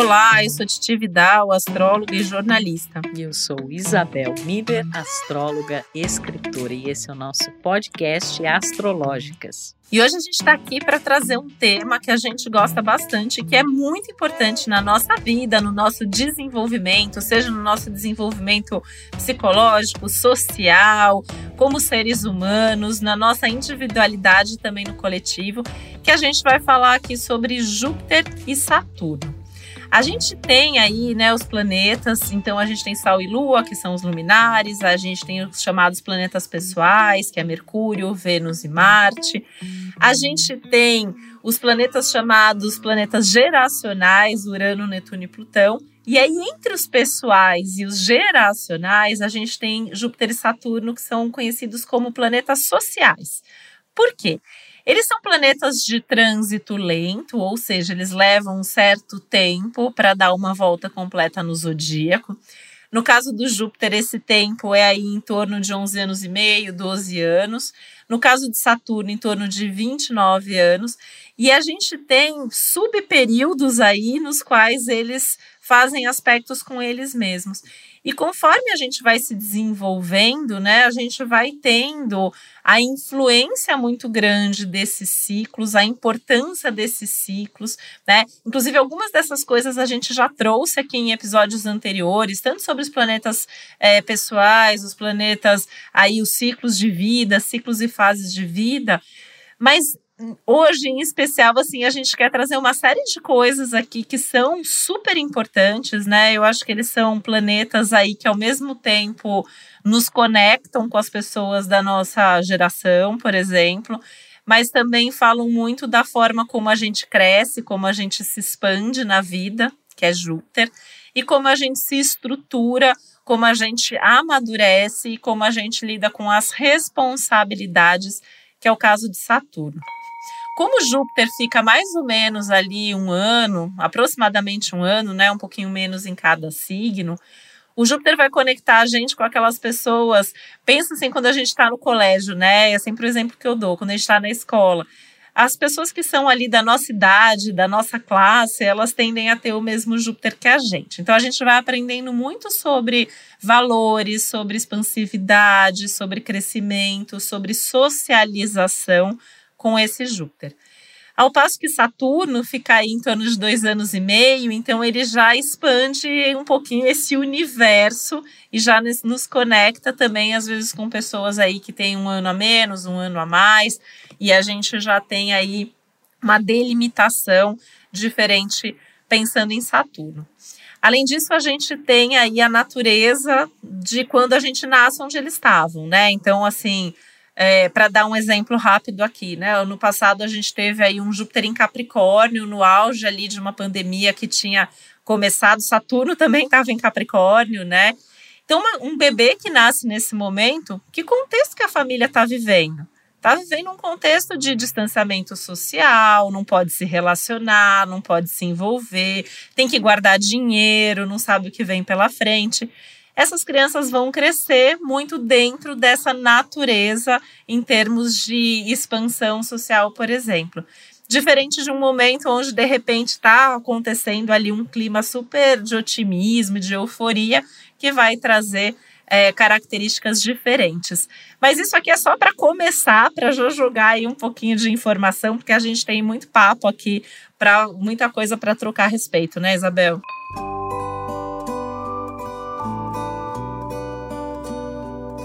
Olá, eu sou Titi Vidal, astróloga e jornalista. E eu sou Isabel Miller, astróloga, escritora, e esse é o nosso podcast Astrológicas. E hoje a gente está aqui para trazer um tema que a gente gosta bastante, que é muito importante na nossa vida, no nosso desenvolvimento, seja no nosso desenvolvimento psicológico, social, como seres humanos, na nossa individualidade também no coletivo, que a gente vai falar aqui sobre Júpiter e Saturno. A gente tem aí, né, os planetas, então a gente tem Sol e Lua, que são os luminares, a gente tem os chamados planetas pessoais, que é Mercúrio, Vênus e Marte. A gente tem os planetas chamados planetas geracionais, Urano, Netuno e Plutão. E aí, entre os pessoais e os geracionais, a gente tem Júpiter e Saturno, que são conhecidos como planetas sociais. Por quê? Eles são planetas de trânsito lento, ou seja, eles levam um certo tempo para dar uma volta completa no zodíaco. No caso do Júpiter, esse tempo é aí em torno de 11 anos e meio, 12 anos. No caso de Saturno, em torno de 29 anos. E a gente tem subperíodos aí nos quais eles fazem aspectos com eles mesmos. E conforme a gente vai se desenvolvendo, né, a gente vai tendo a influência muito grande desses ciclos, a importância desses ciclos, né? Inclusive, algumas dessas coisas a gente já trouxe aqui em episódios anteriores, tanto sobre os planetas é, pessoais, os planetas aí, os ciclos de vida, ciclos e fases de vida. Mas hoje, em especial, assim, a gente quer trazer uma série de coisas aqui que são super importantes, né? Eu acho que eles são planetas aí que ao mesmo tempo nos conectam com as pessoas da nossa geração, por exemplo, mas também falam muito da forma como a gente cresce, como a gente se expande na vida, que é Júpiter, e como a gente se estrutura, como a gente amadurece e como a gente lida com as responsabilidades, que é o caso de Saturno. Como Júpiter fica mais ou menos ali um ano, aproximadamente um ano, né, um pouquinho menos em cada signo, o Júpiter vai conectar a gente com aquelas pessoas. Pensa assim, quando a gente está no colégio, né? É sempre o exemplo que eu dou, quando a gente está na escola. As pessoas que são ali da nossa idade, da nossa classe, elas tendem a ter o mesmo Júpiter que a gente. Então a gente vai aprendendo muito sobre valores, sobre expansividade, sobre crescimento, sobre socialização com esse Júpiter. Ao passo que Saturno fica aí em torno de dois anos e meio, então ele já expande um pouquinho esse universo e já nos conecta também, às vezes, com pessoas aí que têm um ano a menos, um ano a mais, e a gente já tem aí uma delimitação diferente pensando em Saturno. Além disso, a gente tem aí a natureza de quando a gente nasce onde eles estavam, né? Então, assim, é, para dar um exemplo rápido aqui, né? Ano passado a gente teve aí um Júpiter em Capricórnio, no auge ali de uma pandemia que tinha começado, Saturno também estava em Capricórnio, né? Então, uma, um bebê que nasce nesse momento, que contexto que a família está vivendo? Está vivendo um contexto de distanciamento social, não pode se relacionar, não pode se envolver, tem que guardar dinheiro, não sabe o que vem pela frente essas crianças vão crescer muito dentro dessa natureza em termos de expansão social, por exemplo. Diferente de um momento onde de repente está acontecendo ali um clima super de otimismo, de euforia, que vai trazer é, características diferentes. Mas isso aqui é só para começar, para já jogar aí um pouquinho de informação, porque a gente tem muito papo aqui, para muita coisa para trocar a respeito, né, Isabel?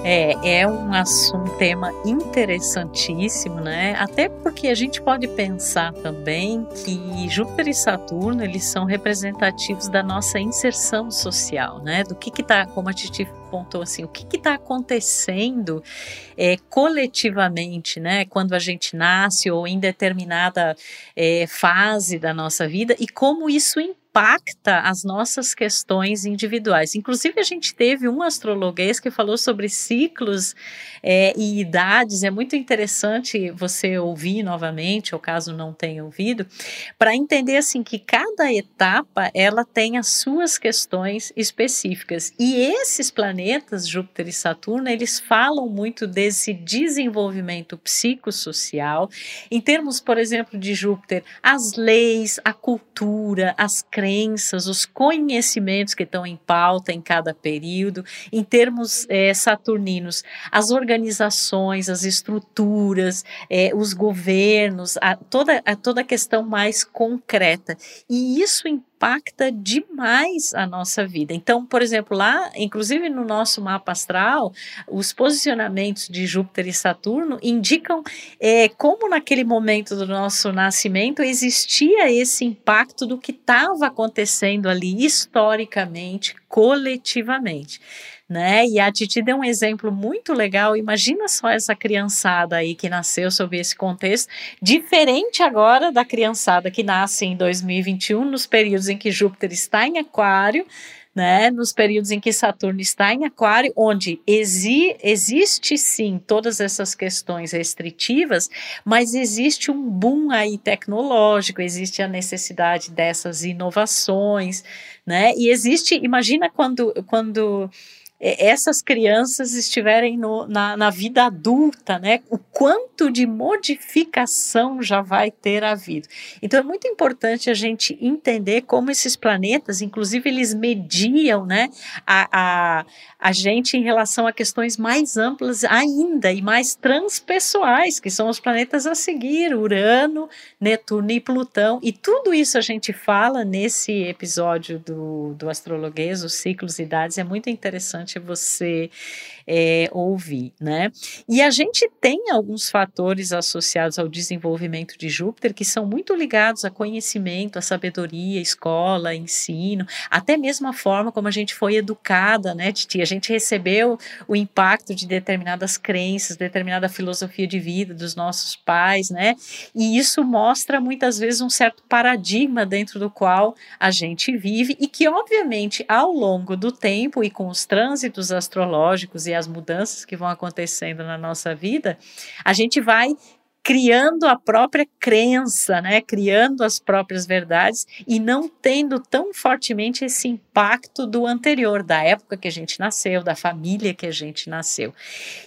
É, é um, assunto, um tema interessantíssimo, né? Até porque a gente pode pensar também que Júpiter e Saturno, eles são representativos da nossa inserção social, né? Do que que tá, como a Titi pontou assim, o que está acontecendo é, coletivamente, né? Quando a gente nasce ou em determinada é, fase da nossa vida e como isso impacta impacta as nossas questões individuais. Inclusive, a gente teve um astrologuês que falou sobre ciclos é, e idades. É muito interessante você ouvir novamente, ou caso não tenha ouvido, para entender assim que cada etapa ela tem as suas questões específicas. E esses planetas, Júpiter e Saturno, eles falam muito desse desenvolvimento psicossocial. Em termos, por exemplo, de Júpiter, as leis, a cultura, as crenças, crenças, os conhecimentos que estão em pauta em cada período, em termos é, saturninos, as organizações, as estruturas, é, os governos, a, toda, a, toda a questão mais concreta. E isso impacta demais a nossa vida. Então, por exemplo, lá, inclusive no nosso mapa astral, os posicionamentos de Júpiter e Saturno indicam é, como naquele momento do nosso nascimento existia esse impacto do que estava acontecendo ali historicamente, coletivamente né? E a Titi deu um exemplo muito legal. Imagina só essa criançada aí que nasceu sob esse contexto, diferente agora da criançada que nasce em 2021, nos períodos em que Júpiter está em Aquário, né, nos períodos em que Saturno está em Aquário, onde exi existe sim todas essas questões restritivas, mas existe um boom aí tecnológico, existe a necessidade dessas inovações, né? E existe, imagina quando quando essas crianças estiverem no, na, na vida adulta, né? O quanto de modificação já vai ter havido. Então é muito importante a gente entender como esses planetas, inclusive, eles mediam, né? A, a, a gente em relação a questões mais amplas ainda e mais transpessoais, que são os planetas a seguir, Urano, Netuno e Plutão. E tudo isso a gente fala nesse episódio do, do Astrologuês, os ciclos e idades, é muito interessante importante você é, ouvir, né? E a gente tem alguns fatores associados ao desenvolvimento de Júpiter que são muito ligados a conhecimento, a sabedoria, escola, ensino, até mesmo a forma como a gente foi educada, né, Titi? A gente recebeu o impacto de determinadas crenças, determinada filosofia de vida dos nossos pais, né? E isso mostra muitas vezes um certo paradigma dentro do qual a gente vive e que, obviamente, ao longo do tempo e com os trânsitos astrológicos e as mudanças que vão acontecendo na nossa vida, a gente vai criando a própria crença, né, criando as próprias verdades e não tendo tão fortemente esse impacto do anterior, da época que a gente nasceu, da família que a gente nasceu.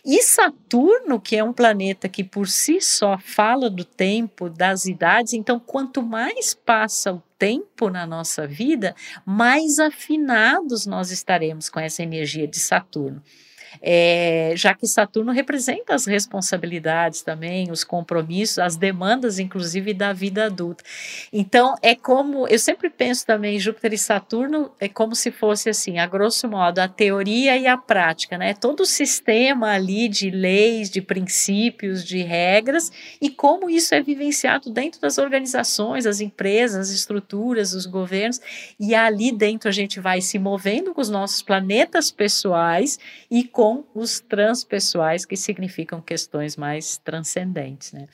E Saturno, que é um planeta que por si só fala do tempo, das idades, então quanto mais passa o tempo na nossa vida, mais afinados nós estaremos com essa energia de Saturno é, já que Saturno representa as responsabilidades também, os compromissos, as demandas, inclusive, da vida adulta. Então, é como, eu sempre penso também, Júpiter e Saturno é como se fosse assim, a grosso modo, a teoria e a prática, né? Todo o sistema ali de leis, de princípios, de regras, e como isso é vivenciado dentro das organizações, as empresas, as estruturas, os governos, e ali dentro a gente vai se movendo com os nossos planetas pessoais e com os transpessoais, que significam questões mais transcendentes. Né?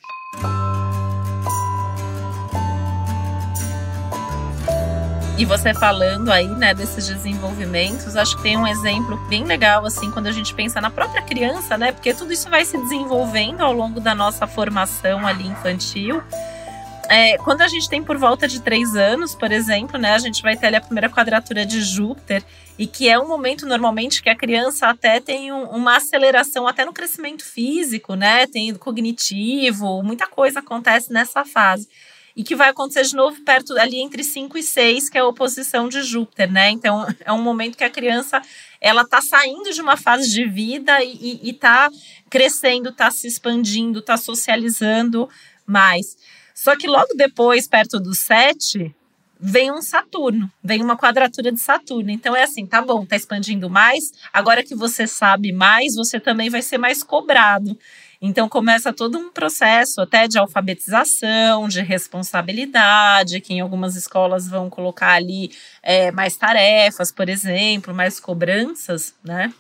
E você falando aí, né, desses desenvolvimentos, acho que tem um exemplo bem legal, assim, quando a gente pensa na própria criança, né? Porque tudo isso vai se desenvolvendo ao longo da nossa formação ali infantil. É, quando a gente tem por volta de três anos, por exemplo, né, a gente vai ter ali a primeira quadratura de Júpiter, e que é um momento normalmente que a criança até tem um, uma aceleração até no crescimento físico, né? Tem cognitivo, muita coisa acontece nessa fase. E que vai acontecer de novo perto ali entre 5 e 6, que é a oposição de Júpiter, né? Então é um momento que a criança ela tá saindo de uma fase de vida e, e, e tá crescendo, tá se expandindo, tá socializando mais. Só que logo depois, perto do 7, vem um Saturno, vem uma quadratura de Saturno. Então é assim, tá bom, tá expandindo mais. Agora que você sabe mais, você também vai ser mais cobrado. Então começa todo um processo até de alfabetização, de responsabilidade, que em algumas escolas vão colocar ali é, mais tarefas, por exemplo, mais cobranças, né?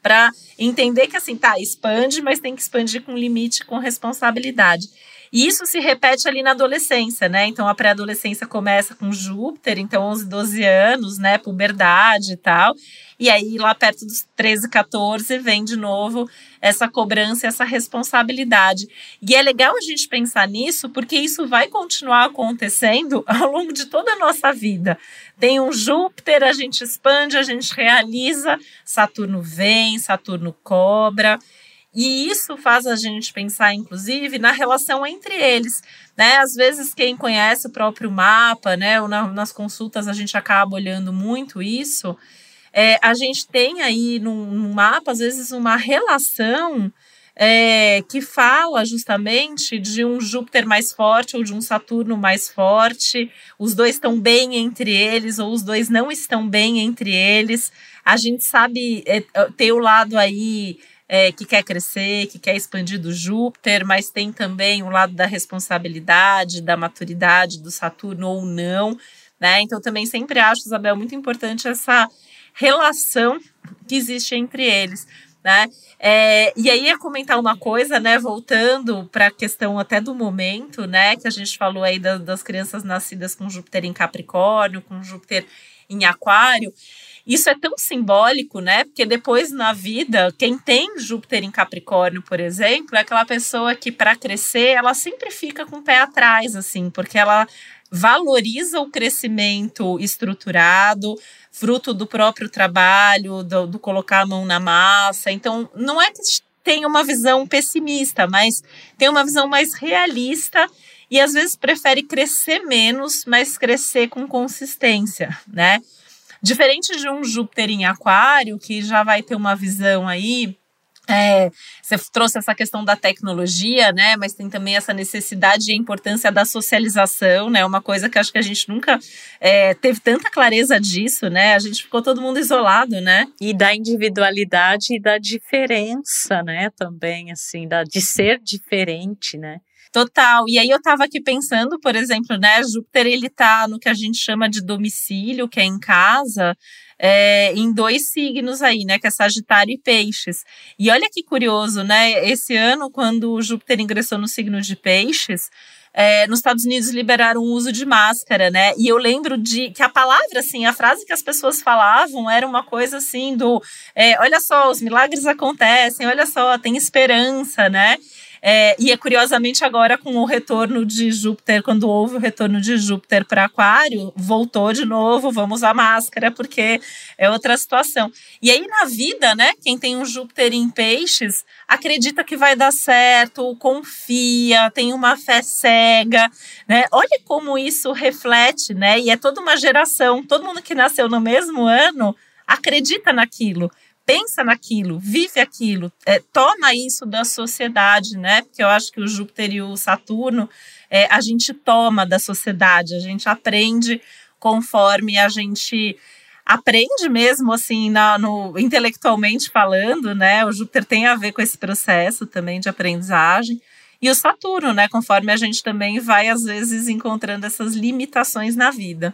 Para entender que assim, tá, expande, mas tem que expandir com limite, com responsabilidade. E isso se repete ali na adolescência, né? Então a pré-adolescência começa com Júpiter, então 11, 12 anos, né? Puberdade e tal. E aí, lá perto dos 13, 14, vem de novo essa cobrança, essa responsabilidade. E é legal a gente pensar nisso, porque isso vai continuar acontecendo ao longo de toda a nossa vida. Tem um Júpiter, a gente expande, a gente realiza, Saturno vem, Saturno cobra. E isso faz a gente pensar, inclusive, na relação entre eles. Né? Às vezes, quem conhece o próprio mapa, né, ou na, nas consultas a gente acaba olhando muito isso. É, a gente tem aí no, no mapa, às vezes, uma relação é, que fala justamente de um Júpiter mais forte ou de um Saturno mais forte. Os dois estão bem entre eles ou os dois não estão bem entre eles. A gente sabe é, ter o lado aí é, que quer crescer, que quer expandir do Júpiter, mas tem também o lado da responsabilidade, da maturidade do Saturno ou não. Né? Então, também sempre acho, Isabel, muito importante essa relação que existe entre eles né? É, e aí ia comentar uma coisa, né? Voltando para a questão até do momento, né? Que a gente falou aí das, das crianças nascidas com Júpiter em Capricórnio, com Júpiter em Aquário. Isso é tão simbólico, né? Porque depois na vida, quem tem Júpiter em Capricórnio, por exemplo, é aquela pessoa que para crescer, ela sempre fica com o pé atrás, assim, porque ela valoriza o crescimento estruturado, fruto do próprio trabalho, do, do colocar a mão na massa. Então, não é que tem uma visão pessimista, mas tem uma visão mais realista e às vezes prefere crescer menos, mas crescer com consistência, né? Diferente de um Júpiter em Aquário, que já vai ter uma visão aí é, você trouxe essa questão da tecnologia, né? Mas tem também essa necessidade e a importância da socialização, né? Uma coisa que acho que a gente nunca é, teve tanta clareza disso, né? A gente ficou todo mundo isolado, né? E da individualidade e da diferença, né? Também, assim, da, de ser diferente, né? Total. E aí eu estava aqui pensando, por exemplo, né? Júpiter ele tá no que a gente chama de domicílio, que é em casa é, em dois signos aí, né? Que é Sagitário e Peixes. E olha que curioso, né? Esse ano, quando o Júpiter ingressou no signo de Peixes, é, nos Estados Unidos liberaram o uso de máscara, né? E eu lembro de que a palavra, assim, a frase que as pessoas falavam era uma coisa assim do é, olha só, os milagres acontecem, olha só, tem esperança, né? É, e é curiosamente agora com o retorno de Júpiter, quando houve o retorno de Júpiter para Aquário, voltou de novo, vamos usar máscara, porque é outra situação. E aí na vida, né, quem tem um Júpiter em peixes, acredita que vai dar certo, confia, tem uma fé cega, né? Olha como isso reflete, né? E é toda uma geração, todo mundo que nasceu no mesmo ano acredita naquilo pensa naquilo, vive aquilo, é, toma isso da sociedade, né? Porque eu acho que o Júpiter e o Saturno é, a gente toma da sociedade, a gente aprende conforme a gente aprende mesmo assim na, no intelectualmente falando, né? O Júpiter tem a ver com esse processo também de aprendizagem. E o Saturno, né? Conforme a gente também vai, às vezes, encontrando essas limitações na vida.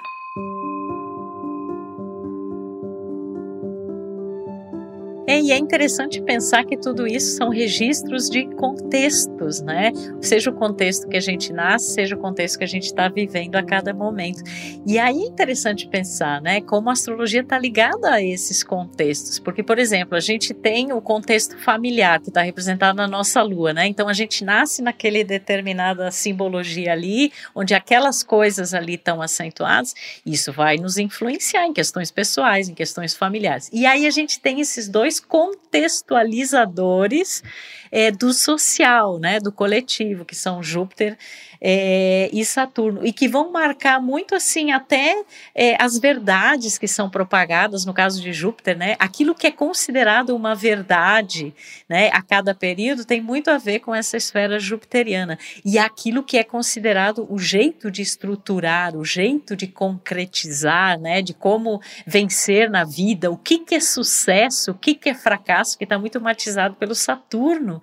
É, e é interessante pensar que tudo isso são registros de contextos, né? Seja o contexto que a gente nasce, seja o contexto que a gente está vivendo a cada momento. E aí é interessante pensar, né, como a astrologia está ligada a esses contextos. Porque, por exemplo, a gente tem o contexto familiar que está representado na nossa lua, né? Então a gente nasce naquele determinada simbologia ali, onde aquelas coisas ali estão acentuadas. Isso vai nos influenciar em questões pessoais, em questões familiares. E aí a gente tem esses dois contextualizadores é, do social, né, do coletivo, que são Júpiter é, e Saturno, e que vão marcar muito assim até é, as verdades que são propagadas, no caso de Júpiter, né, aquilo que é considerado uma verdade né, a cada período tem muito a ver com essa esfera jupiteriana, e aquilo que é considerado o jeito de estruturar, o jeito de concretizar, né, de como vencer na vida, o que, que é sucesso, o que, que é fracasso, que está muito matizado pelo Saturno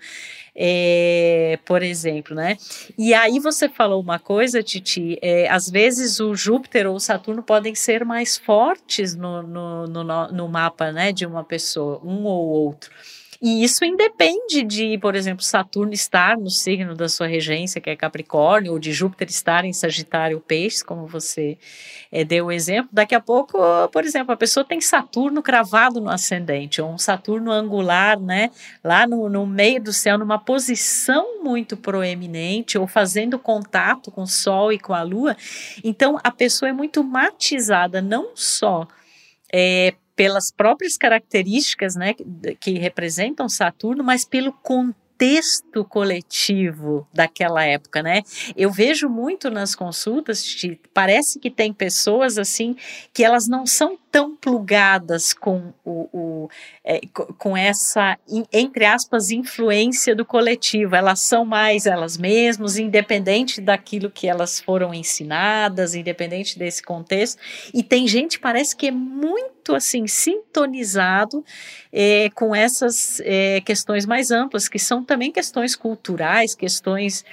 é, por exemplo, né? E aí você falou uma coisa, Titi, é, às vezes o Júpiter ou o Saturno podem ser mais fortes no, no, no, no mapa, né, de uma pessoa, um ou outro. E isso independe de, por exemplo, Saturno estar no signo da sua regência, que é Capricórnio, ou de Júpiter estar em Sagitário ou Peixes, como você é, deu o exemplo. Daqui a pouco, por exemplo, a pessoa tem Saturno cravado no ascendente, ou um Saturno angular, né, lá no, no meio do céu, numa posição muito proeminente, ou fazendo contato com o Sol e com a Lua. Então, a pessoa é muito matizada, não só é, pelas próprias características né, que representam Saturno, mas pelo contexto coletivo daquela época, né? Eu vejo muito nas consultas, parece que tem pessoas assim que elas não são tão plugadas com o, o é, com essa entre aspas influência do coletivo. Elas são mais elas mesmas, independente daquilo que elas foram ensinadas, independente desse contexto. E tem gente parece que é muito assim sintonizado é, com essas é, questões mais amplas, que são também questões culturais, questões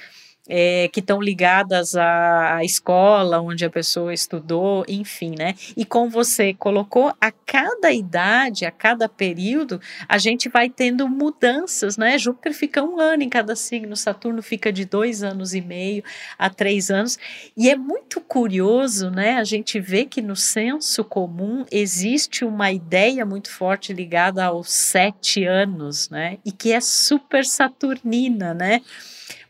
é, que estão ligadas à, à, escola onde a pessoa estudou, enfim, né? E como você colocou, a cada idade, a cada período, a gente vai tendo mudanças, né? Júpiter fica um ano em cada signo, Saturno fica de dois anos e meio a três anos, e é muito curioso, né? A gente vê que no senso comum existe uma ideia muito forte ligada aos sete anos, né? E que é super saturnina, né?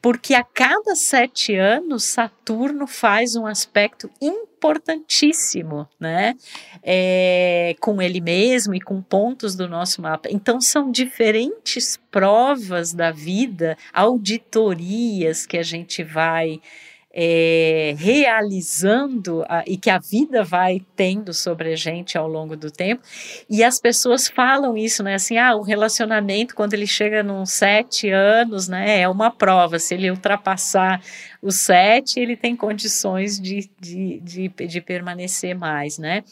Porque a cada sete anos Saturno faz um aspecto importantíssimo, né, é, com ele mesmo e com pontos do nosso mapa. Então são diferentes provas da vida, auditorias que a gente vai é, realizando a, e que a vida vai tendo sobre a gente ao longo do tempo. E as pessoas falam isso, né? Assim, ah, o relacionamento, quando ele chega nos sete anos, né, é uma prova. Se ele ultrapassar os sete, ele tem condições de, de, de, de permanecer mais, né?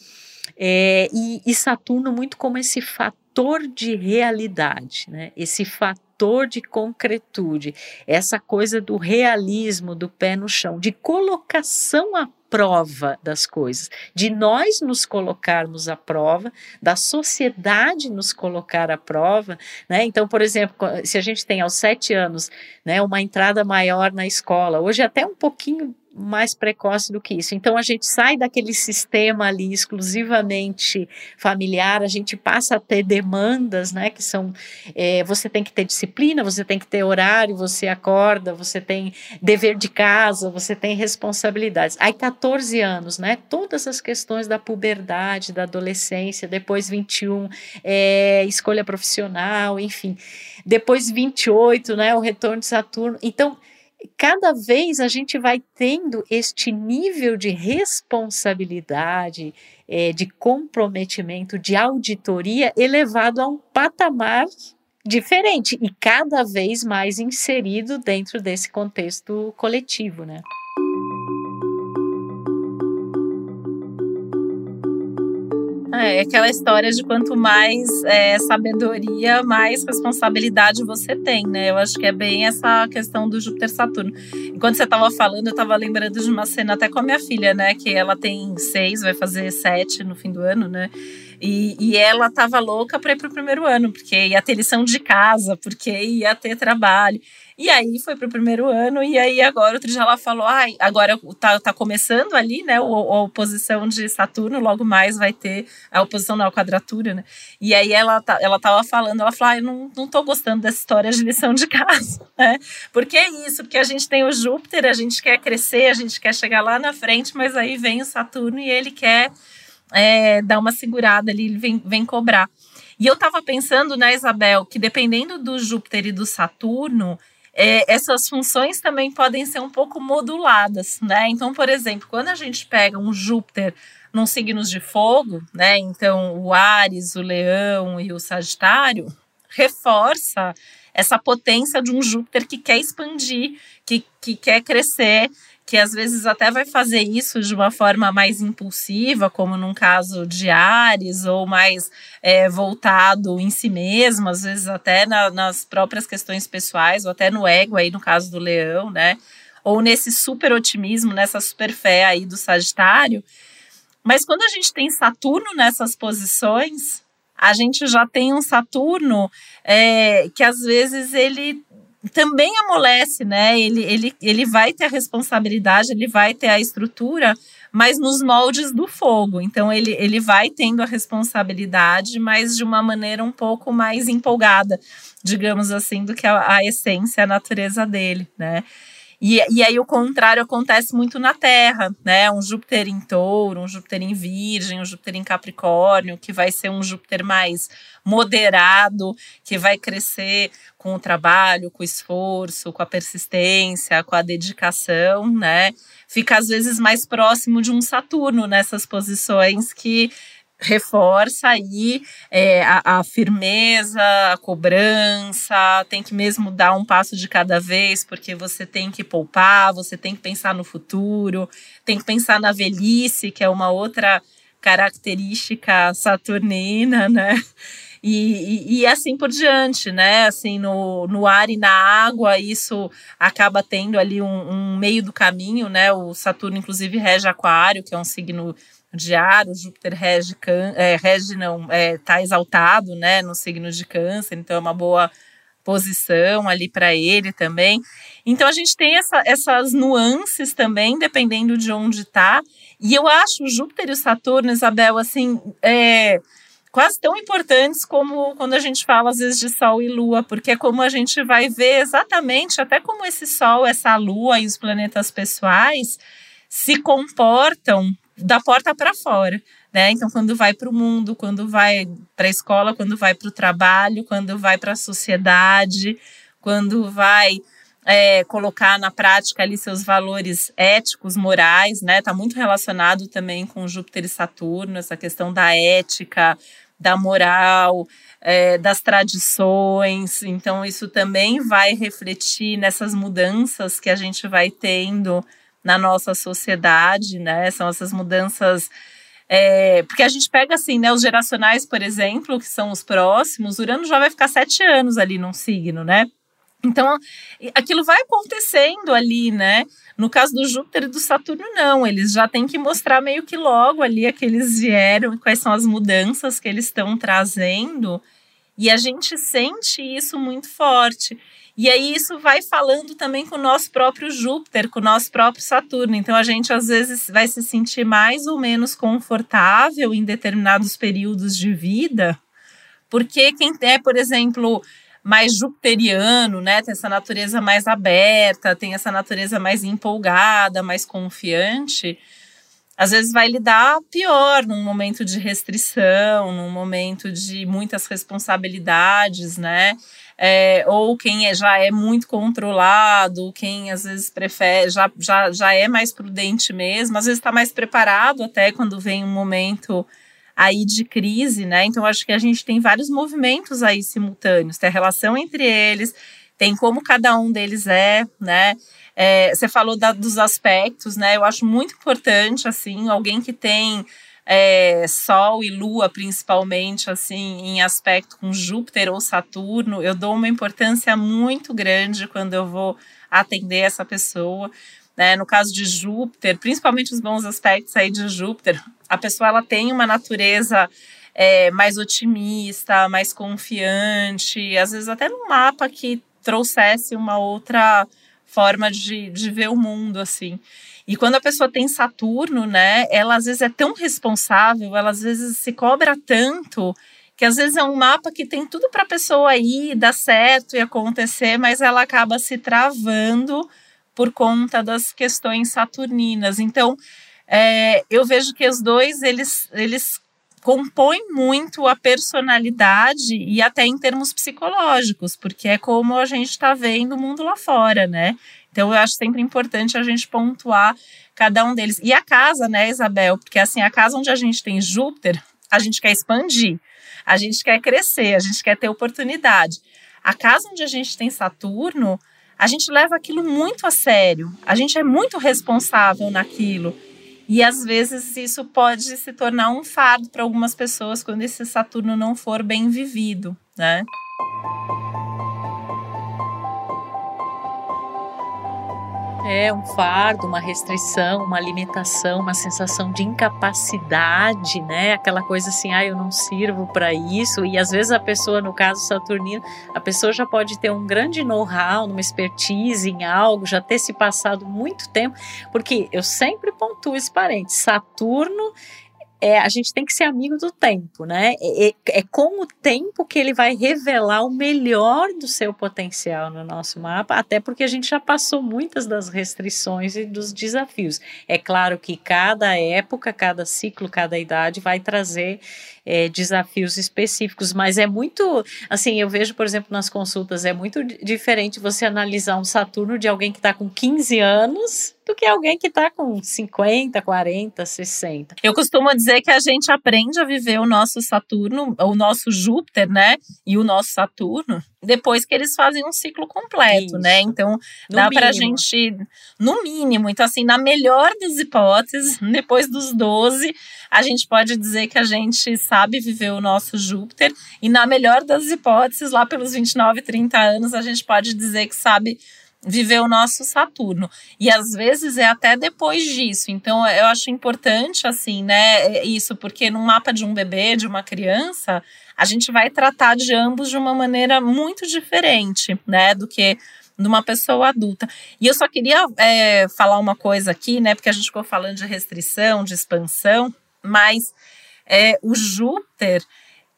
É, e, e Saturno muito como esse fator de realidade, né? Esse fator fator de concretude, essa coisa do realismo, do pé no chão, de colocação à prova das coisas, de nós nos colocarmos à prova, da sociedade nos colocar à prova, né? Então, por exemplo, se a gente tem aos sete anos, né, uma entrada maior na escola, hoje até um pouquinho mais precoce do que isso. Então a gente sai daquele sistema ali exclusivamente familiar, a gente passa a ter demandas, né? Que são é, você tem que ter disciplina, você tem que ter horário, você acorda, você tem dever de casa, você tem responsabilidades. Aí 14 anos, né? Todas as questões da puberdade, da adolescência, depois 21, é, escolha profissional, enfim. Depois 28, né? O retorno de Saturno. Então cada vez a gente vai tendo este nível de responsabilidade, é, de comprometimento, de auditoria elevado a um patamar diferente e cada vez mais inserido dentro desse contexto coletivo, né? É, é aquela história de quanto mais é, sabedoria, mais responsabilidade você tem, né? Eu acho que é bem essa questão do Júpiter Saturno. Enquanto você estava falando, eu estava lembrando de uma cena até com a minha filha, né? Que ela tem seis, vai fazer sete no fim do ano, né? E, e ela estava louca para ir para o primeiro ano, porque ia ter lição de casa, porque ia ter trabalho. E aí foi pro primeiro ano, e aí agora outro dia ela falou: ai, agora tá, tá começando ali, né? A, a oposição de Saturno, logo mais vai ter a oposição na quadratura, né? E aí ela, tá, ela tava falando, ela falou: ai, eu não, não tô gostando dessa história de lição de casa, né? Porque é isso, porque a gente tem o Júpiter, a gente quer crescer, a gente quer chegar lá na frente, mas aí vem o Saturno e ele quer é, dar uma segurada ali, ele vem, vem cobrar. E eu tava pensando, né, Isabel, que dependendo do Júpiter e do Saturno, é, essas funções também podem ser um pouco moduladas, né? Então, por exemplo, quando a gente pega um Júpiter num signos de fogo, né? Então, o Ares, o Leão e o Sagitário reforça essa potência de um Júpiter que quer expandir, que, que quer crescer, que às vezes até vai fazer isso de uma forma mais impulsiva, como num caso de Ares, ou mais é, voltado em si mesmo, às vezes até na, nas próprias questões pessoais, ou até no ego, aí no caso do leão, né? Ou nesse super otimismo, nessa super fé aí do Sagitário. Mas quando a gente tem Saturno nessas posições, a gente já tem um Saturno é, que às vezes ele também amolece, né? Ele, ele, ele vai ter a responsabilidade, ele vai ter a estrutura, mas nos moldes do fogo. Então ele, ele vai tendo a responsabilidade, mas de uma maneira um pouco mais empolgada, digamos assim, do que a, a essência, a natureza dele, né? E, e aí o contrário acontece muito na Terra, né? Um Júpiter em touro, um Júpiter em virgem, um Júpiter em capricórnio, que vai ser um Júpiter mais moderado, que vai crescer com o trabalho, com o esforço, com a persistência, com a dedicação, né? Fica às vezes mais próximo de um Saturno nessas posições que reforça aí é, a, a, firmeza, a cobrança, tem que mesmo dar um passo de cada vez, porque você tem que poupar, você tem que pensar no futuro, tem que pensar na velhice, que é uma outra característica saturnina, né? E, e, e, assim por diante, né? Assim, no, no ar e na água, isso acaba tendo ali um, um meio do caminho, né? O Saturno, inclusive, rege Aquário, que é um signo de ar, o Júpiter rege, é, rege não, é, tá exaltado, né, no signo de câncer, então é uma boa posição ali para ele também. Então a gente tem essa, essas nuances também, dependendo de onde está. E eu acho o Júpiter e o Saturno, Isabel, assim, é, quase tão importantes como quando a gente fala às vezes de Sol e Lua, porque é como a gente vai ver exatamente até como esse Sol, essa Lua e os planetas pessoais se comportam da porta para fora. Né? Então, quando vai para o mundo, quando vai para a escola, quando vai para o trabalho, quando vai para a sociedade, quando vai é, colocar na prática ali seus valores éticos, morais, né? Está muito relacionado também com Júpiter e Saturno, essa questão da ética, da moral, é, das tradições. Então, isso também vai refletir nessas mudanças que a gente vai tendo na nossa sociedade, né? São essas mudanças. É, porque a gente pega assim, né? Os geracionais, por exemplo, que são os próximos, Urano já vai ficar sete anos ali num signo, né? Então, aquilo vai acontecendo ali, né? No caso do Júpiter e do Saturno, não. Eles já têm que mostrar meio que logo ali a que eles vieram, quais são as mudanças que eles estão trazendo. E a gente sente isso muito forte. E aí isso vai falando também com o nosso próprio Júpiter, com o nosso próprio Saturno. Então a gente às vezes vai se sentir mais ou menos confortável em determinados períodos de vida, porque quem é, por exemplo, mais jupiteriano, né, tem essa natureza mais aberta, tem essa natureza mais empolgada, mais confiante, às vezes vai lidar pior num momento de restrição, num momento de muitas responsabilidades, né? é, ou quem é, já é muito controlado, quem às vezes prefere, já, já, já é mais prudente mesmo, às vezes está mais preparado até quando vem um momento aí de crise, né? Então acho que a gente tem vários movimentos aí simultâneos, tem a relação entre eles, tem como cada um deles é, né? É, você falou da, dos aspectos, né? Eu acho muito importante, assim, alguém que tem é, Sol e Lua, principalmente, assim, em aspecto com Júpiter ou Saturno, eu dou uma importância muito grande quando eu vou atender essa pessoa. Né? No caso de Júpiter, principalmente os bons aspectos aí de Júpiter, a pessoa ela tem uma natureza é, mais otimista, mais confiante, às vezes até num mapa que trouxesse uma outra forma de, de ver o mundo, assim. E quando a pessoa tem Saturno, né, ela às vezes é tão responsável, ela às vezes se cobra tanto que às vezes é um mapa que tem tudo para a pessoa ir, dar certo e acontecer, mas ela acaba se travando por conta das questões saturninas. Então, é, eu vejo que os dois eles, eles compõem muito a personalidade e até em termos psicológicos, porque é como a gente está vendo o mundo lá fora, né? Então, eu acho sempre importante a gente pontuar cada um deles. E a casa, né, Isabel? Porque, assim, a casa onde a gente tem Júpiter, a gente quer expandir, a gente quer crescer, a gente quer ter oportunidade. A casa onde a gente tem Saturno, a gente leva aquilo muito a sério, a gente é muito responsável naquilo. E às vezes isso pode se tornar um fardo para algumas pessoas quando esse Saturno não for bem vivido, né? É um fardo, uma restrição, uma limitação, uma sensação de incapacidade, né? Aquela coisa assim, ah, eu não sirvo para isso. E às vezes a pessoa, no caso Saturnino, a pessoa já pode ter um grande know-how, uma expertise em algo, já ter se passado muito tempo, porque eu sempre pontuo esse parente. Saturno é, a gente tem que ser amigo do tempo, né? É, é, com o tempo que ele vai revelar o melhor do seu potencial no nosso mapa, até porque a gente já passou muitas das restrições e dos desafios. É claro que cada época, cada ciclo, cada idade vai trazer é, desafios específicos, mas é muito, assim, eu vejo, por exemplo, nas consultas, é muito diferente você analisar um Saturno de alguém que está com 15 anos do que alguém que está com 50, 40, 60. Eu costumo dizer que a gente aprende a viver o nosso Saturno, o nosso Júpiter, né? E o nosso Saturno depois que eles fazem um ciclo completo, né? Isso. né? Então, no dá para a gente, no mínimo, então, assim, na melhor das hipóteses, depois dos 12, a gente pode dizer que a gente sabe viver o nosso Júpiter, e na melhor das hipóteses, lá pelos 29, 30 anos, a gente pode dizer que sabe viver o nosso Saturno. E às vezes é até depois disso. Então eu acho importante assim, né, isso, porque no mapa de um bebê, de uma criança, a gente vai tratar de ambos de uma maneira muito diferente, né, do que de uma pessoa adulta. E eu só queria é, falar uma coisa aqui, né, porque a gente ficou falando de restrição, de expansão, mas é, o Júpiter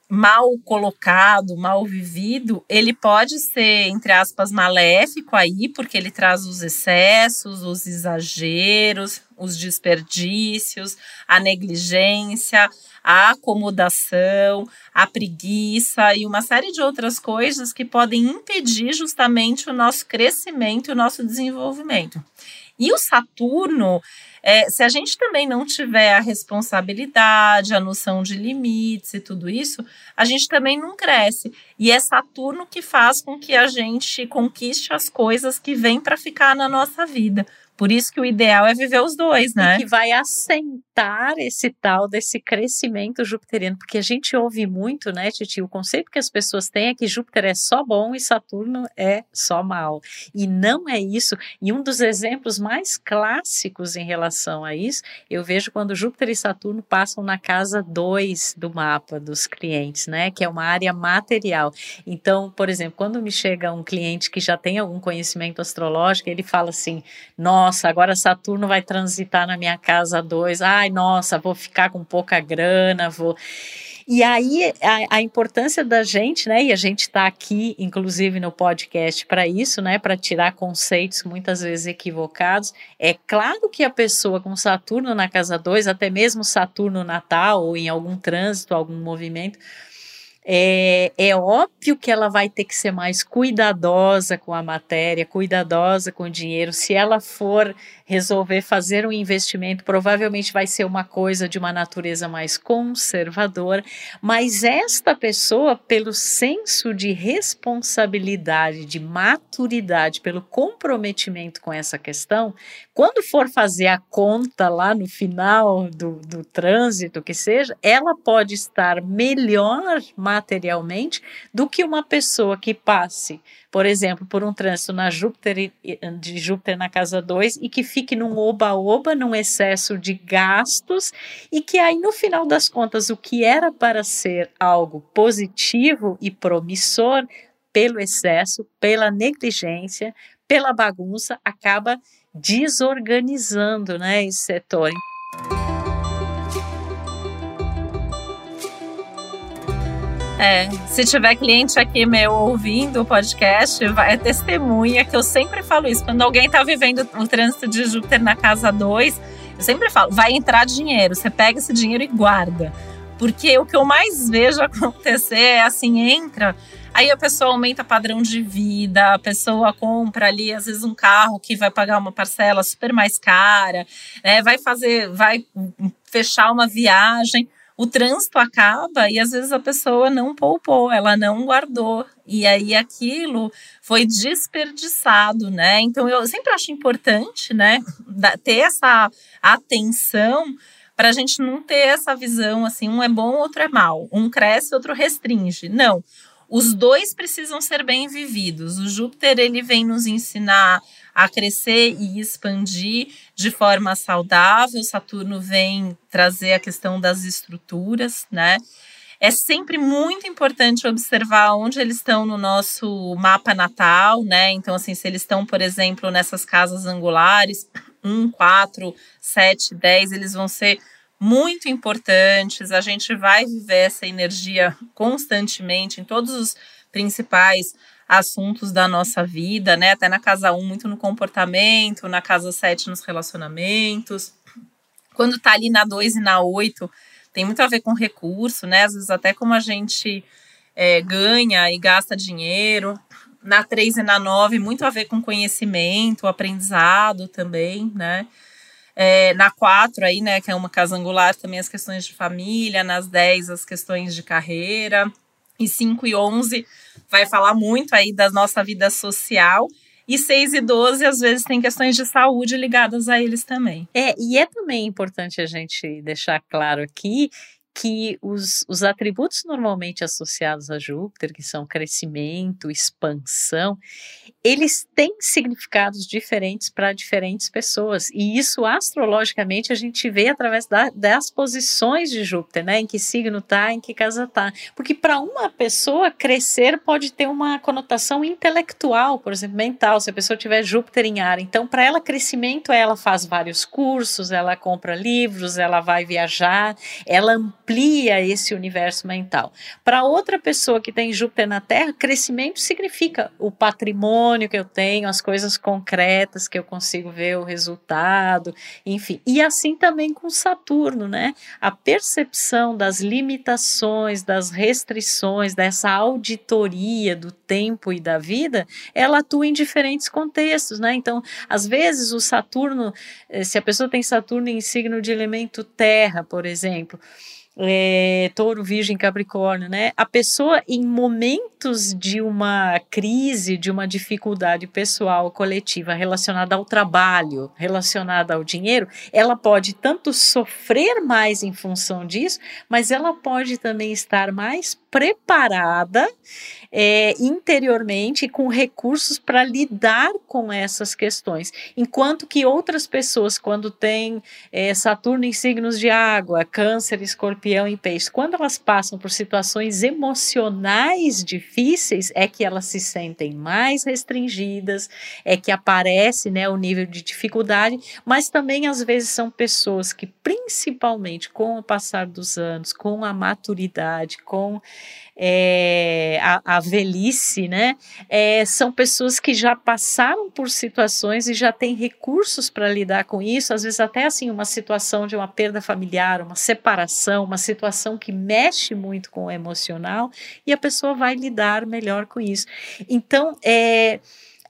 mal colocado, mal vivido, ele pode ser, entre aspas, maléfico aí, porque ele traz os excessos, os exageros, os desperdícios, a negligência, a acomodação, a preguiça e uma série de outras coisas que podem impedir justamente o nosso crescimento e o nosso desenvolvimento. E o Saturno, é, se a gente também não tiver a responsabilidade, a noção de limites e tudo isso, a gente também não cresce. E é Saturno que faz com que a gente conquiste as coisas que vêm para ficar na nossa vida. Por isso que o ideal é viver os dois, né? E que vai assentar esse tal desse crescimento jupiteriano, porque a gente ouve muito, né, Titi? O conceito que as pessoas têm é que Júpiter é só bom e Saturno é só mal. E não é isso. E um dos exemplos mais clássicos em relação a isso, eu vejo quando Júpiter e Saturno passam na casa 2 do mapa dos clientes, né? Que é uma área material. Então, por exemplo, quando me chega um cliente que já tem algum conhecimento astrológico, ele fala assim: nossa, nossa, agora Saturno vai transitar na minha casa dois, ai, nossa, vou ficar com pouca grana, vou. E aí a, a, importância da gente, né? E a gente está aqui, inclusive no podcast, para isso, né? Para tirar conceitos muitas vezes equivocados. É claro que a pessoa com Saturno na casa 2, até mesmo Saturno natal, ou em algum trânsito, algum movimento, é, é óbvio que ela vai ter que ser mais cuidadosa com a matéria, cuidadosa com o dinheiro. Se ela for resolver fazer um investimento, provavelmente vai ser uma coisa de uma natureza mais conservadora, mas esta pessoa, pelo senso de responsabilidade, de maturidade, pelo comprometimento com essa questão, quando for fazer a conta lá no final do, do trânsito, que seja, ela pode estar melhor materialmente do que uma pessoa que passe por exemplo, por um trânsito na Júpiter, de Júpiter na casa 2 e que fique num oba-oba, num excesso de gastos e que aí no final das contas o que era para ser algo positivo e promissor pelo excesso, pela negligência, pela bagunça acaba desorganizando, né, esse setor. É, se tiver cliente aqui meu ouvindo o podcast, é testemunha que eu sempre falo isso. Quando alguém está vivendo o trânsito de Júpiter na casa 2, eu sempre falo, vai entrar dinheiro, você pega esse dinheiro e guarda. Porque o que eu mais vejo acontecer é assim, entra, aí a pessoa aumenta padrão de vida, a pessoa compra ali, às vezes, um carro que vai pagar uma parcela super mais cara, né? Vai fazer, vai fechar uma viagem o trânsito acaba e às vezes a pessoa não poupou, ela não guardou. E aí aquilo foi desperdiçado, né? Então eu sempre acho importante, né, ter essa atenção para a gente não ter essa visão assim, um é bom, outro é mal, um cresce, outro restringe. Não. Os dois precisam ser bem vividos. O Júpiter ele vem nos ensinar a crescer e expandir de forma saudável. Saturno vem trazer a questão das estruturas, né? É sempre muito importante observar onde eles estão no nosso mapa natal, né? Então, assim, se eles estão, por exemplo, nessas casas angulares, 1, 4, 7, 10, eles vão ser muito importantes. A gente vai viver essa energia constantemente em todos os principais assuntos da nossa vida, né? Até na casa 1, muito no comportamento, na casa 7, nos relacionamentos. Quando tá ali na 2 e na 8, tem muito a ver com recurso, né? Às vezes até como a gente é, ganha e gasta dinheiro. Na 3 e na 9, muito a ver com conhecimento, aprendizado também, né? É, na 4 aí, né, que é uma casa angular, também as questões de família, nas 10 as questões de carreira, e 5 e 11 vai falar muito aí da nossa vida social e 6 e 12, às vezes, tem questões de saúde ligadas a eles também. É, e é também importante a gente deixar claro aqui que os, os atributos normalmente associados a Júpiter, que são crescimento, expansão, eles têm significados diferentes para diferentes pessoas. E isso, astrologicamente, a gente vê através da, das posições de Júpiter, né? Em que signo está, em que casa está. Porque para uma pessoa, crescer pode ter uma conotação intelectual, por exemplo, mental, se a pessoa tiver Júpiter em ar. Então, para ela, crescimento, ela faz vários cursos, ela compra livros, ela vai viajar, ela amplia esse universo mental. Para outra pessoa que tem Júpiter na Terra, crescimento significa o patrimônio que eu tenho, as coisas concretas que eu consigo ver o resultado, enfim. E assim também com Saturno, né? A percepção das limitações, das restrições, dessa auditoria do tempo e da vida, ela atua em diferentes contextos, né? Então, às vezes o Saturno, eh, se a pessoa tem Saturno em signo de elemento terra, por exemplo, é, touro, virgem, capricórnio, né? A pessoa em momentos de uma crise, de uma dificuldade pessoal, coletiva, relacionada ao trabalho, relacionada ao dinheiro, ela pode tanto sofrer mais em função disso, mas ela pode também estar mais preparada é, interiormente com recursos para lidar com essas questões. Enquanto que outras pessoas, quando têm é, Saturno em signos de água, Câncer, Escorpião e Peixe, quando elas passam por situações emocionais difíceis, é que elas se sentem mais restringidas, é que aparece né, o nível de dificuldade, mas também às vezes são pessoas que, principalmente com o passar dos anos, com a maturidade, com é, a, a, velhice, né? É, são pessoas que já passaram por situações e já têm recursos para lidar com isso, às vezes até assim uma situação de uma perda familiar, uma separação, uma situação que mexe muito com o emocional e a pessoa vai lidar melhor com isso. Então, é,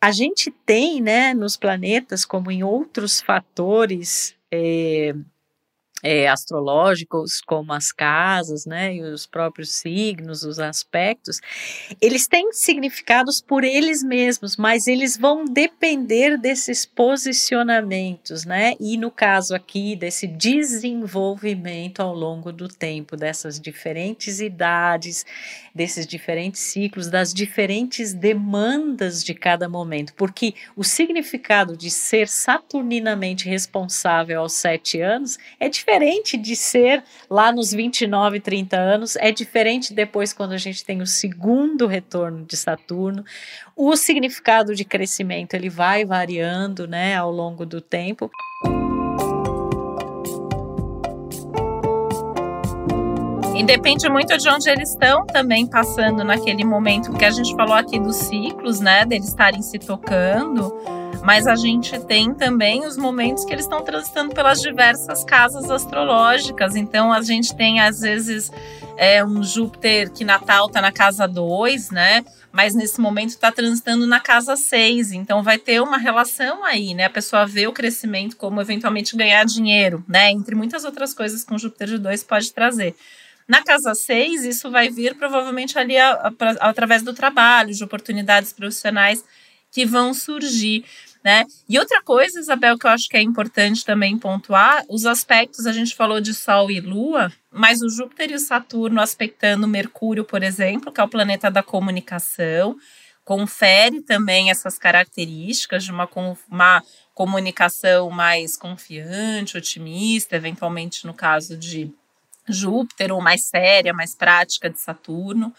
a gente tem, né, nos planetas, como em outros fatores, é, é, astrológicos, como as casas, né, e os próprios signos, os aspectos, eles têm significados por eles mesmos, mas eles vão depender desses posicionamentos, né, e no caso aqui desse desenvolvimento ao longo do tempo, dessas diferentes idades, desses diferentes ciclos, das diferentes demandas de cada momento, porque o significado de ser saturninamente responsável aos sete anos é diferente diferente de ser lá nos 29, 30 anos, é diferente depois quando a gente tem o segundo retorno de Saturno. O significado de crescimento ele vai variando, né, ao longo do tempo. E depende muito de onde eles estão também passando naquele momento que a gente falou aqui dos ciclos, né? Deles estarem se tocando. Mas a gente tem também os momentos que eles estão transitando pelas diversas casas astrológicas. Então a gente tem, às vezes, é, um Júpiter que Natal está na casa 2, né? Mas nesse momento está transitando na casa 6. Então vai ter uma relação aí, né? A pessoa vê o crescimento como eventualmente ganhar dinheiro, né? Entre muitas outras coisas que um Júpiter de 2 pode trazer. Na casa 6, isso vai vir provavelmente ali a, a, através do trabalho, de oportunidades profissionais que vão surgir. Né? E outra coisa, Isabel, que eu acho que é importante também pontuar, os aspectos, a gente falou de Sol e Lua, mas o Júpiter e o Saturno aspectando Mercúrio, por exemplo, que é o planeta da comunicação, confere também essas características de uma, uma comunicação mais confiante, otimista, eventualmente no caso de Júpiter, ou mais séria, mais prática de Saturno.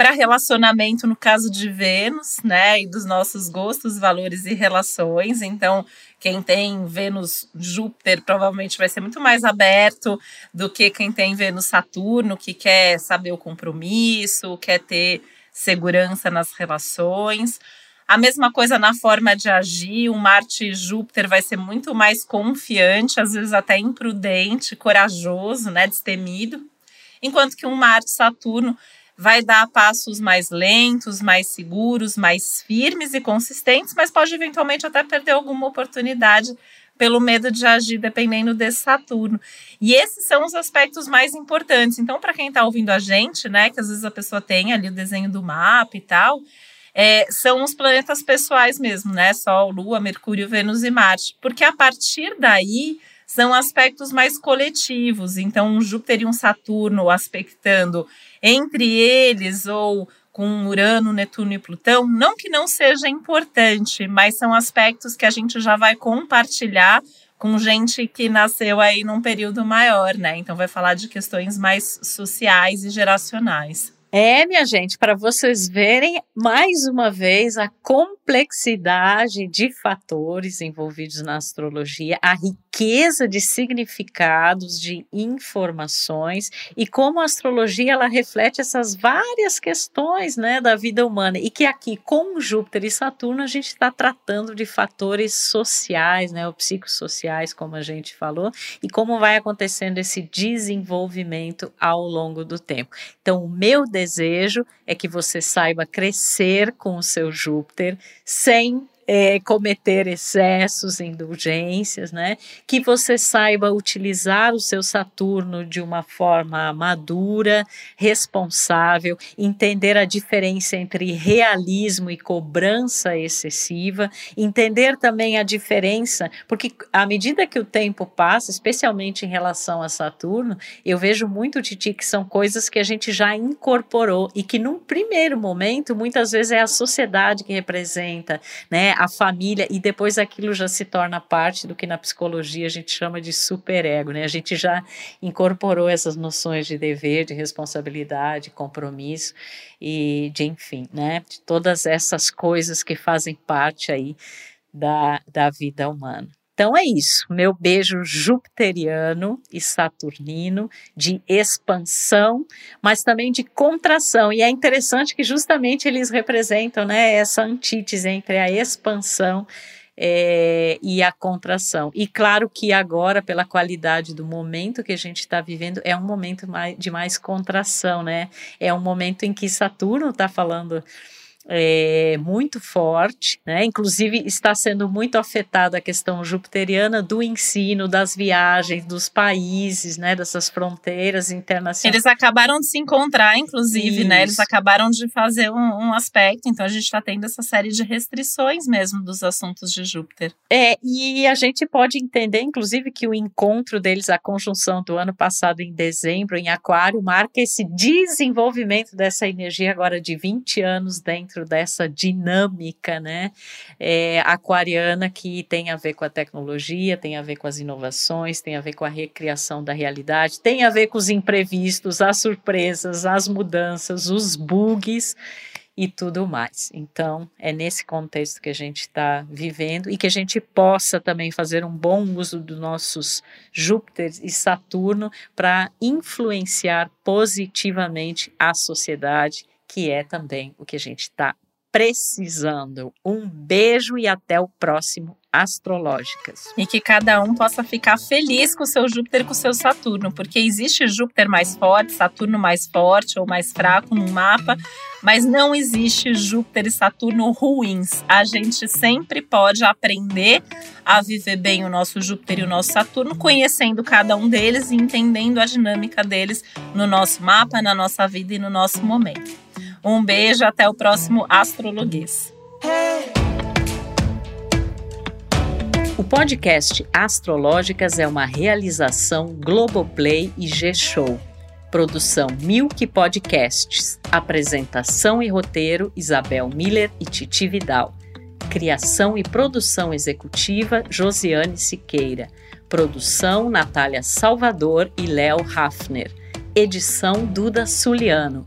Para relacionamento, no caso de Vênus, né, e dos nossos gostos, valores e relações. Então, Quem tem Vênus Júpiter provavelmente vai ser muito mais aberto do que quem tem Vênus Saturno, que quer saber o compromisso, quer ter segurança nas relações. A mesma coisa na forma de agir, o Marte Júpiter vai ser muito mais confiante, às vezes até imprudente, corajoso, né, destemido, enquanto que um Marte Saturno vai dar passos mais lentos, mais seguros, mais firmes e consistentes, mas pode eventualmente até perder alguma oportunidade pelo medo de agir, dependendo desse Saturno. E esses são os aspectos mais importantes. Então, para quem está ouvindo a gente, né, que às vezes a pessoa tem ali o desenho do mapa e tal, é, são os planetas pessoais mesmo, né? Sol, Lua, Mercúrio, Vênus e Marte. Porque a partir daí são aspectos mais coletivos. Então, um Júpiter e um Saturno aspectando entre eles ou com Urano, Netuno e Plutão, não que não seja importante, mas são aspectos que a gente já vai compartilhar com gente que nasceu aí num período maior, né? Então vai falar de questões mais sociais e geracionais. É, minha gente, para vocês verem mais uma vez a complexidade de fatores envolvidos na astrologia, a riqueza de significados, de informações e como a astrologia ela reflete essas várias questões, né, da vida humana e que aqui com Júpiter e Saturno a gente está tratando de fatores sociais, né, ou psicossociais, como a gente falou, e como vai acontecendo esse desenvolvimento ao longo do tempo. Então, o meu desejo é que você saiba crescer com o seu Júpiter sem é, cometer excessos, indulgências, né? Que você saiba utilizar o seu Saturno de uma forma madura, responsável, entender a diferença entre realismo e cobrança excessiva, entender também a diferença, porque à medida que o tempo passa, especialmente em relação a Saturno, eu vejo muito, Titi, que são coisas que a gente já incorporou e que num primeiro momento, muitas vezes é a sociedade que representa, né? A família, e depois aquilo já se torna parte do que na psicologia a gente chama de superego, né? A gente já incorporou essas noções de dever, de responsabilidade, compromisso e de enfim, né? De todas essas coisas que fazem parte aí da, da vida humana. Então é isso, meu beijo jupiteriano e saturnino de expansão, mas também de contração. E é interessante que justamente eles representam né, essa antítese entre a expansão é, e a contração. E claro que agora, pela qualidade do momento que a gente está vivendo, é um momento mais, de mais contração, né? É um momento em que Saturno está falando é, muito forte, né? Inclusive está sendo muito afetada a questão jupiteriana do ensino, das viagens, dos países, né? Dessas fronteiras internacionais. Eles acabaram de se encontrar, inclusive, Isso. né? Eles acabaram de fazer um, um aspecto, então a gente está tendo essa série de restrições mesmo dos assuntos de Júpiter. É, e a gente pode entender, inclusive, que o encontro deles, a conjunção do ano passado em dezembro, em Aquário, marca esse desenvolvimento dessa energia agora de 20 anos dentro dentro dessa dinâmica, né, é, aquariana que tem a ver com a tecnologia, tem a ver com as inovações, tem a ver com a recriação da realidade, tem a ver com os imprevistos, as surpresas, as mudanças, os bugs e tudo mais. Então, é nesse contexto que a gente está vivendo e que a gente possa também fazer um bom uso dos nossos Júpiter e Saturno para influenciar positivamente a sociedade que é também o que a gente está precisando. Um beijo e até o próximo Astrológicas. E que cada um possa ficar feliz com o seu Júpiter e com o seu Saturno, porque existe Júpiter mais forte, Saturno mais forte ou mais fraco no mapa, mas não existe Júpiter e Saturno ruins. A gente sempre pode aprender a viver bem o nosso Júpiter e o nosso Saturno, conhecendo cada um deles e entendendo a dinâmica deles no nosso mapa, na nossa vida e no nosso momento. Um beijo, até o próximo Astrologuês. O podcast Astrológicas é uma realização Globoplay e G-Show. Produção Milk Podcasts. Apresentação e roteiro Isabel Miller e Titi Vidal. Criação e produção executiva Josiane Siqueira. Produção Natália Salvador e Léo Hafner. Edição Duda Suliano